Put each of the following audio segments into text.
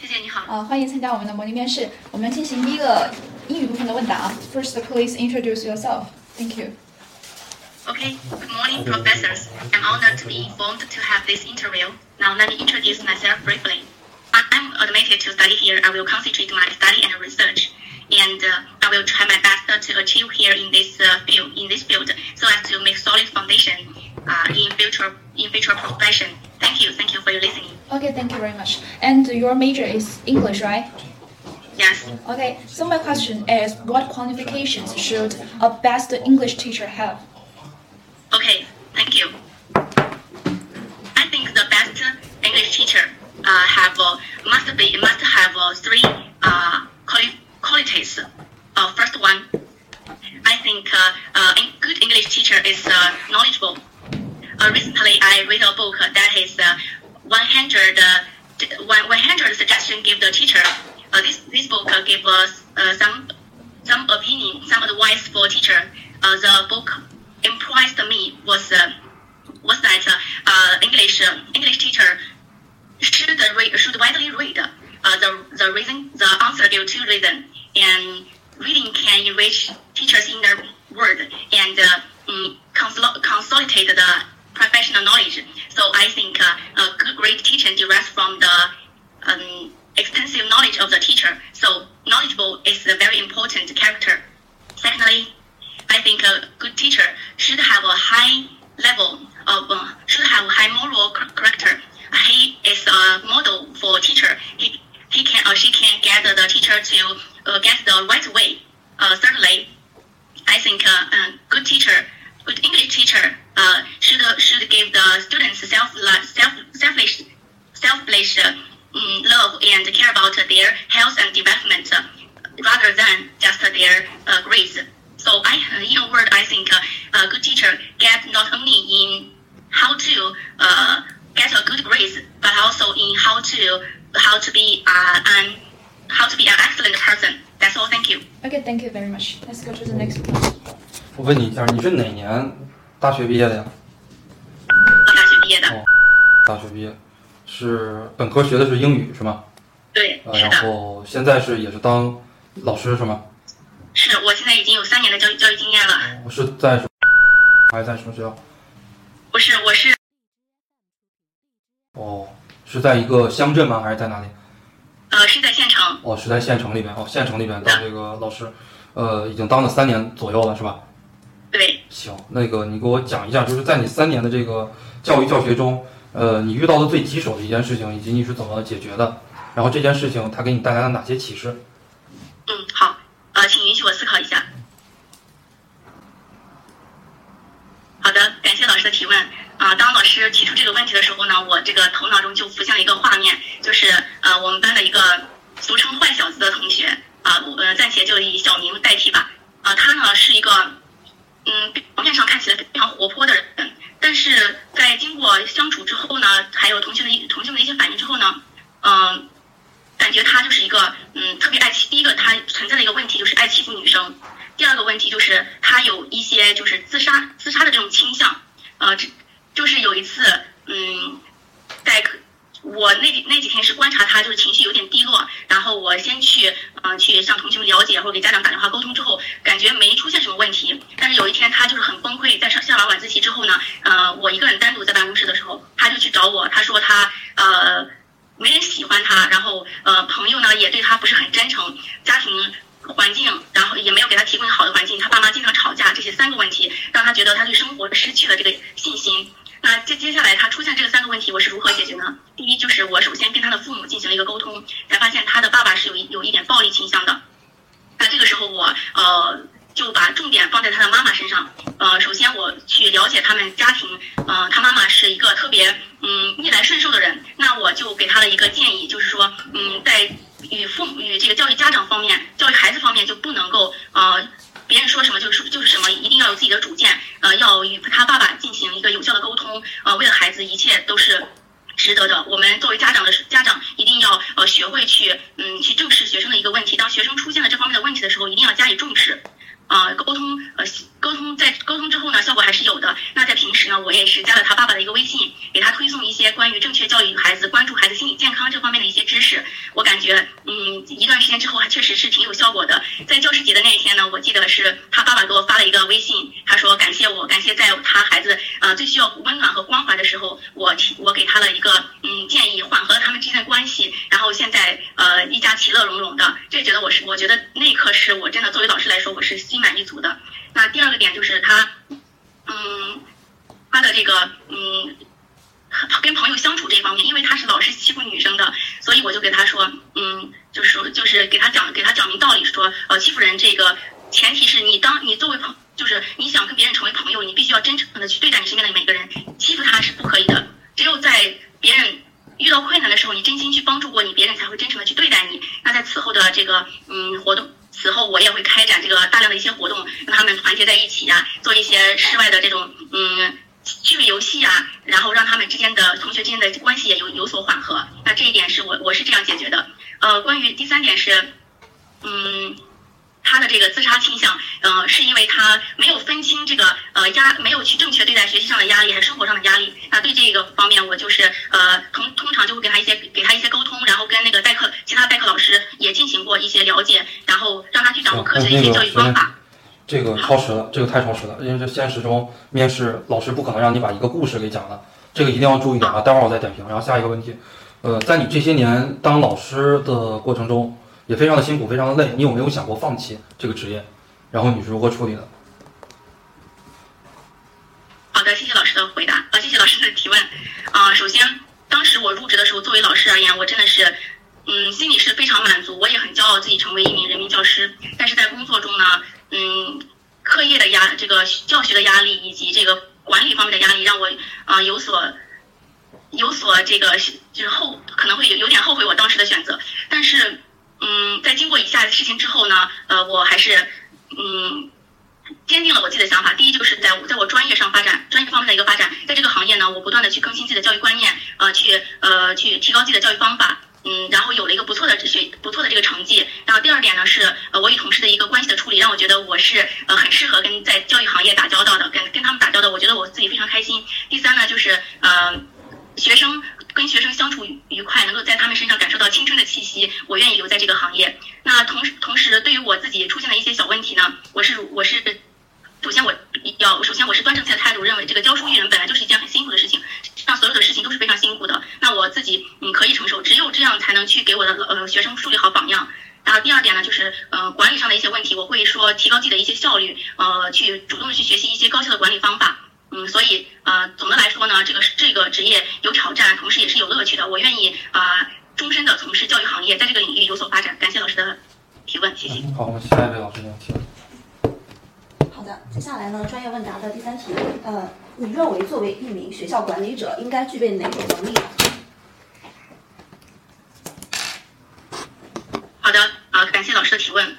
谢谢你好。啊，欢迎参加我们的模拟面试。我们进行第一个英语部分的问答。First, please introduce yourself. Thank you. Okay, good morning, professors. I'm honored to be informed to have this interview. Now, let me introduce myself briefly. I- I'm admitted to study here. I will concentrate my study and research, and uh, I will try my best to achieve here in this uh, field. In this field, so as to make solid foundation uh, in future in future profession. Thank you. Thank you for your listening. Okay, thank you very much. And your major is English, right? Yes. Okay, so my question is what qualifications should a best English teacher have? Okay, thank you. I think the best English teacher uh, have uh, must be must have uh, three uh, quali- qualities. Uh, first one, I think uh, uh, a good English teacher is uh, knowledgeable. Uh, recently, I read a book that is uh, 100 t- one- 100 suggestion give the teacher. Uh, this this book uh, give us uh, some some opinion, some advice for teacher. Uh, the book impressed me was uh, was that uh, English English teacher should read should widely read. The the reason the answer give two reason and reading can enrich teachers inner word and mm, consol- consolidate the professional knowledge. So I think uh, a good great teaching derives from the um, extensive knowledge of the teacher. So knowledgeable is a very important character. Secondly, I think a good teacher should have a high level of uh, should have high moral character. He is a model for teacher. He he can or she can get the teacher to uh, get the right way. Uh, thirdly, I think uh, a good teacher, good English teacher, uh, should should give the students self self selfish selfish uh, mm, love and care about their health and development uh, rather than just their uh, grades. So I, uh, in a word, I think uh, a good teacher get not only in how to uh, get a good grades, but also in how to how to be uh, an how to be an excellent person. That's all. Thank you. Okay, thank you very much. Let's go to the next one. 我问你一下，你是哪年大学毕业的呀？我大学毕业的，哦大学毕业是本科学的是英语是吗？ 对，呃，然后现在是也是当老师是吗？是我现在已经有三年的教育教育经验了。我是在还是在什么学校？不是，我是哦，是在一个乡镇吗？还是在哪里？呃是在县城，哦，是在县城里边。哦，县城里边当这个老师，呃，已经当了三年左右了是吧？对。行，那个你给我讲一下，就是在你三年的这个教育教学中，呃，你遇到的最棘手的一件事情，以及你是怎么解决的？然后这件事情它给你带来了哪些启示？嗯，好，呃，请允许我思考一下。好的，感谢老师的提问。啊、当老师提出这个问题的时候呢，我这个头脑中就浮现了一个画面，就是呃，我们班的一个俗称“坏小子”的同学啊，我呃暂且就以小明代替吧。啊、他呢是一个嗯表面上看起来非常活泼的人，但是在经过相处之后呢，还有同学的一同学们的一些反应之后呢，嗯、感觉他就是一个嗯特别爱欺。第一个，他存在的一个问题就是爱欺负女生；第二个问题就是他有一些就是自杀自杀的这种倾向。呃，这就是有一次，嗯，在我那那几天是观察他，就是情绪有点低落，然后我先去嗯、呃去向同学们了解或者给家长打电话沟通之后，感觉没出现什么问题。但是有一天他就是很崩溃，在上下完晚自习之后呢，呃，我一个人单独在办公室的时候，他就去找我，他说他呃。没人喜欢他，然后呃，朋友呢也对他不是很真诚，家庭环境，然后也没有给他提供好的环境，他爸妈经常吵架，这些三个问题让他觉得他对生活失去了这个信心。那接接下来他出现这三个问题，我是如何解决呢？第一就是我首先跟他的父母进行了一个沟通，才发现他的爸爸是有有一点暴力倾向的。那这个时候我呃就把重点放在他的妈妈身上。呃，首先我去了解他们家庭，呃，他妈妈是一个特别嗯逆来顺受的人，那我就给他的一个建议，就是说，嗯，在与父母与这个教育家长方面，教育孩子方面就不能够呃。别人说什么就是就是什么，一定要有自己的主见，呃，要与他爸爸进行一个有效的沟通，呃，为了孩子，一切都是值得的。我们作为家长的家长，一定要呃学会去嗯去正视学生的一个问题。当学生出现了这方面的问题的时候，一定要加以重视。呃，沟通呃沟通在沟通之后呢，效果还是有的。那在平时呢，我也是加了他爸爸的一个微信，给他推送一些关于正确教育孩子、关注孩子心理健康这方面的一些知知识，我感觉，嗯，一段时间之后还确实是挺有效果的。在教师节的那一天呢，我记得是他爸爸给我发了一个微信，他说感谢我，感谢在他孩子呃最需要温暖和关怀的时候，我提我给他了一个嗯建议，缓和了他们之间的关系，然后现在呃一家其乐融融的。这觉得我是，我觉得那一刻是我真的作为老师来说，我是心满意足的。那第二个点就是他，嗯，他的这个嗯。跟朋友相处这方面，因为他是老是欺负女生的，所以我就给他说，嗯，就是，就是给他讲，给他讲明道理，说，呃，欺负人这个前提是你当你作为朋，就是你想跟别人成为朋友，你必须要真诚的去对待你身边的每个人，欺负他是不可以的。只有在别人遇到困难的时候，你真心去帮助过你，别人才会真诚的去对待你。那在此后的这个嗯活动，此后我也会开展这个大量的一些活动，让他们团结在一起呀，做一些室外的这种嗯。趣味游戏啊，然后让他们之间的同学之间的关系也有有所缓和。那这一点是我我是这样解决的。呃，关于第三点是，嗯，他的这个自杀倾向，呃，是因为他没有分清这个呃压，没有去正确对待学习上的压力还是生活上的压力。那对这个方面，我就是呃通通常就会给他一些给他一些沟通，然后跟那个代课其他代课老师也进行过一些了解，然后让他去掌握科学的一些教育方法。这个超时了，这个太超时了，因为这现实中面试老师不可能让你把一个故事给讲了，这个一定要注意点啊！待会儿我再点评。然后下一个问题，呃，在你这些年当老师的过程中，也非常的辛苦，非常的累，你有没有想过放弃这个职业？然后你是如何处理的？好的，谢谢老师的回答，呃，谢谢老师的提问。啊，首先，当时我入职的时候，作为老师而言，我真的是，嗯，心里是非常满足，我也很骄傲自己成为一名人民教师。但是在工作中呢？嗯，课业的压，这个教学的压力以及这个管理方面的压力，让我啊有所有所这个就是后可能会有有点后悔我当时的选择。但是嗯，在经过以下事情之后呢，呃，我还是嗯坚定了我自己的想法。第一就是在在我专业上发展，专业方面的一个发展，在这个行业呢，我不断的去更新自己的教育观念，呃，去呃去提高自己的教育方法。嗯，然后有了一个不错的学不错的这个成绩。然后第二点呢是，呃，我与同事的一个关系的处理，让我觉是呃很适合跟在教育行业打交道的，跟跟他们打交道，我觉得我自己非常开心。第三呢就是呃，学生跟学生相处愉快，能够在他们身上感受到青春的气息，我愿意留在这个行业。那同时同时对于我自己出现的一些小问题呢，我是我是。首先，我要首先我是端正自己的态度，认为这个教书育人本来就是一件很辛苦的事情，让所有的事情都是非常辛苦的。那我自己嗯可以承受，只有这样才能去给我的呃学生树立好榜样。然后第二点呢，就是呃管理上的一些问题，我会说提高自己的一些效率，呃去主动的去学习一些高效的管理方法。嗯，所以呃总的来说呢，这个这个职业有挑战，同时也是有乐趣的。我愿意啊终身的从事教育行业，在这个领域有所发展。感谢老师的提问，谢谢。好，我们下一位老师您提问。接下来呢，专业问答的第三题，呃，你认为作为一名学校管理者应该具备哪种能力？好的，啊，提问。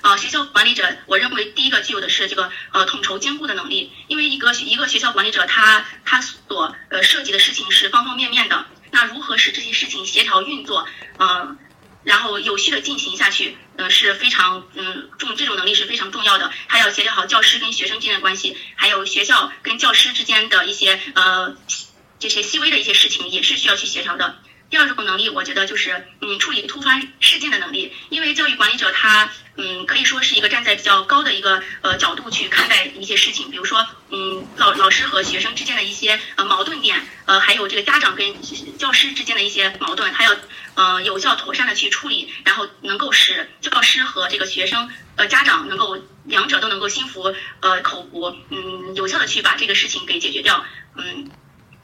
啊，学校管理者，我认为第一个具有的是这个呃统筹兼顾的能力，因为一个一个学校管理者，他他所呃涉及的事情是方方面面的，那如何使这些事情协调运作，呃？然后有序的进行下去，呃是非常嗯重这种能力是非常重要的。还要协调好教师跟学生之间的关系，还有学校跟教师之间的一些呃这些细微的一些事情，也是需要去协调的。第二种能力，我觉得就是嗯处理突发事件的能力，因为教育管理者他嗯可以说是一个站在比较高的一个呃角度去看待一些事情，比如说嗯老老师和学生之间的一些呃矛盾点，呃还有这个家长跟教师之间的一些矛盾，他要呃有效妥善的去处理，然后能够使教师和这个学生呃家长能够两者都能够心服呃口服，嗯有效的去把这个事情给解决掉，嗯。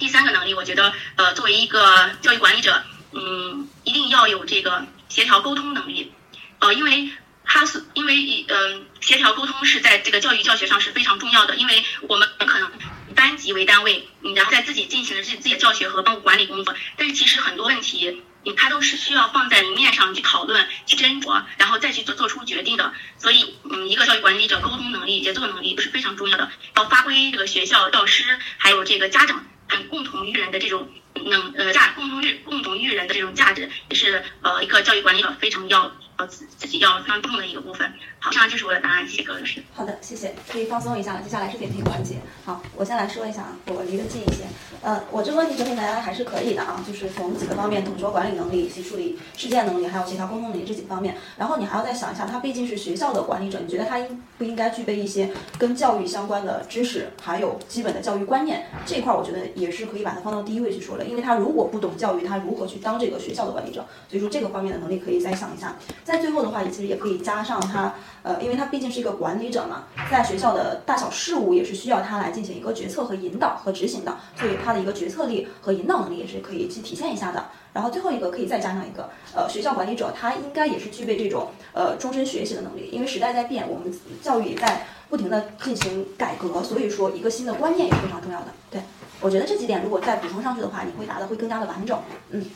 第三个能力，我觉得，呃，作为一个教育管理者，嗯，一定要有这个协调沟通能力，呃，因为他是因为以，嗯，协调沟通是在这个教育教学上是非常重要的，因为我们可能班级为单位，嗯，然后在自己进行的自己自己的教学和班务管理工作，但是其实很多问题，嗯，它都是需要放在明面上去讨论、去斟酌，然后再去做做出决定的，所以，嗯，一个教育管理者沟通能力、协作能力都是非常重要的，要发挥这个学校教师还有这个家长。共同育人的这种能呃价共同育共同育人的这种价值，也是呃一个教育管理者非常要呃自自己要非常重的一个部分。好，以上就是我的答案，谢谢各位老师。好的，谢谢，可以放松一下了。接下来是点评环节。好，我先来说一下啊，我离得近一些。呃，我这个问题整体来还是可以的啊，就是从几个方面，统筹管理能力、以及处理事件能力，还有协调沟通能力这几方面。然后你还要再想一下，他毕竟是学校的管理者，你觉得他应不应该具备一些跟教育相关的知识，还有基本的教育观念？这块我觉得也是可以把它放到第一位去说的，因为他如果不懂教育，他如何去当这个学校的管理者？所以说这个方面的能力可以再想一下。在最后的话，也其实也可以加上他。呃，因为他毕竟是一个管理者嘛，在学校的大小事务也是需要他来进行一个决策和引导和执行的，所以他的一个决策力和引导能力也是可以去体现一下的。然后最后一个可以再加上一个，呃，学校管理者他应该也是具备这种呃终身学习的能力，因为时代在变，我们教育也在不停的进行改革，所以说一个新的观念也是非常重要的。对我觉得这几点如果再补充上去的话，你会答的会更加的完整。嗯。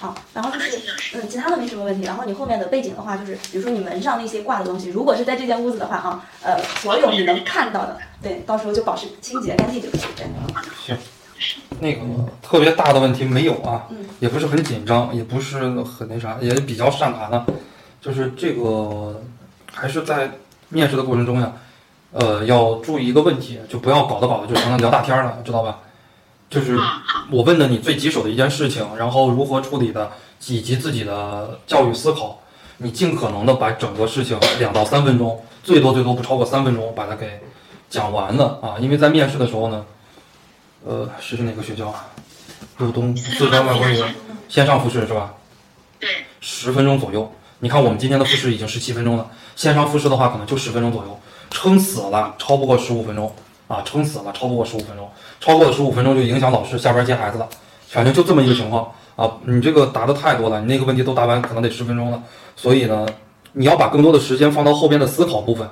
好，然后就是，嗯，其他的没什么问题。然后你后面的背景的话，就是比如说你门上那些挂的东西，如果是在这间屋子的话，啊，呃，所有你能看到的，对，到时候就保持清洁干净就可以。对，行，那个特别大的问题没有啊，也不是很紧张，也不是很那啥，也比较善谈的，就是这个还是在面试的过程中呀，呃，要注意一个问题，就不要搞得搞得就成了聊大天了，知道吧？就是我问的你最棘手的一件事情，然后如何处理的，以及自己的教育思考，你尽可能的把整个事情两到三分钟，最多最多不超过三分钟把它给讲完了啊！因为在面试的时候呢，呃，是是哪个学校啊？鲁东四川外国语线上复试是吧？对，十分钟左右。你看我们今天的复试已经十七分钟了，线上复试的话可能就十分钟左右，撑死了超不过十五分钟。啊，撑死了，超不过十五分钟，超过了十五分钟就影响老师下班接孩子了，反正就这么一个情况啊。你这个答的太多了，你那个问题都答完，可能得十分钟了。所以呢，你要把更多的时间放到后边的思考部分。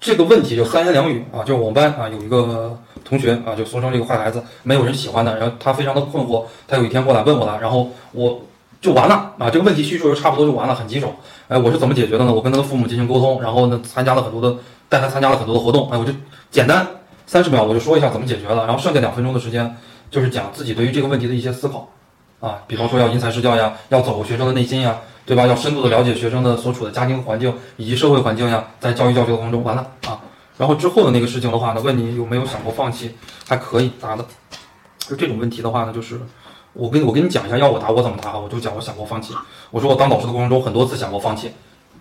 这个问题就三言两语啊，就是我们班啊有一个同学啊，就俗称这个坏孩子，没有人喜欢的，然后他非常的困惑，他有一天过来问我了，然后我就完了啊，这个问题叙述就差不多就完了，很棘手。哎，我是怎么解决的呢？我跟他的父母进行沟通，然后呢参加了很多的，带他参加了很多的活动，哎，我就简单。三十秒我就说一下怎么解决了，然后剩下两分钟的时间就是讲自己对于这个问题的一些思考，啊，比方说要因材施教呀，要走学生的内心呀，对吧？要深度的了解学生的所处的家庭环境以及社会环境呀，在教育教学过程中完了啊，然后之后的那个事情的话呢，问你有没有想过放弃，还可以答的，就这种问题的话呢，就是我跟我跟你讲一下，要我答我怎么答，我就讲我想过放弃，我说我当导师的过程中很多次想过放弃，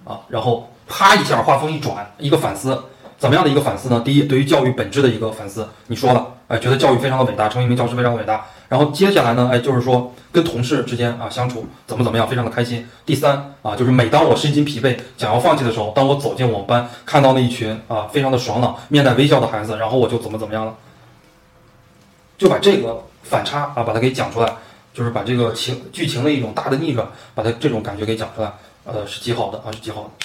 啊，然后啪一下话锋一转，一个反思。怎么样的一个反思呢？第一，对于教育本质的一个反思，你说了，哎，觉得教育非常的伟大，成为一名教师非常的伟大。然后接下来呢，哎，就是说跟同事之间啊相处怎么怎么样，非常的开心。第三啊，就是每当我身心疲惫，想要放弃的时候，当我走进我们班，看到那一群啊非常的爽朗、面带微笑的孩子，然后我就怎么怎么样了，就把这个反差啊把它给讲出来，就是把这个情剧情的一种大的逆转，把它这种感觉给讲出来，呃，是极好的啊，是极好的。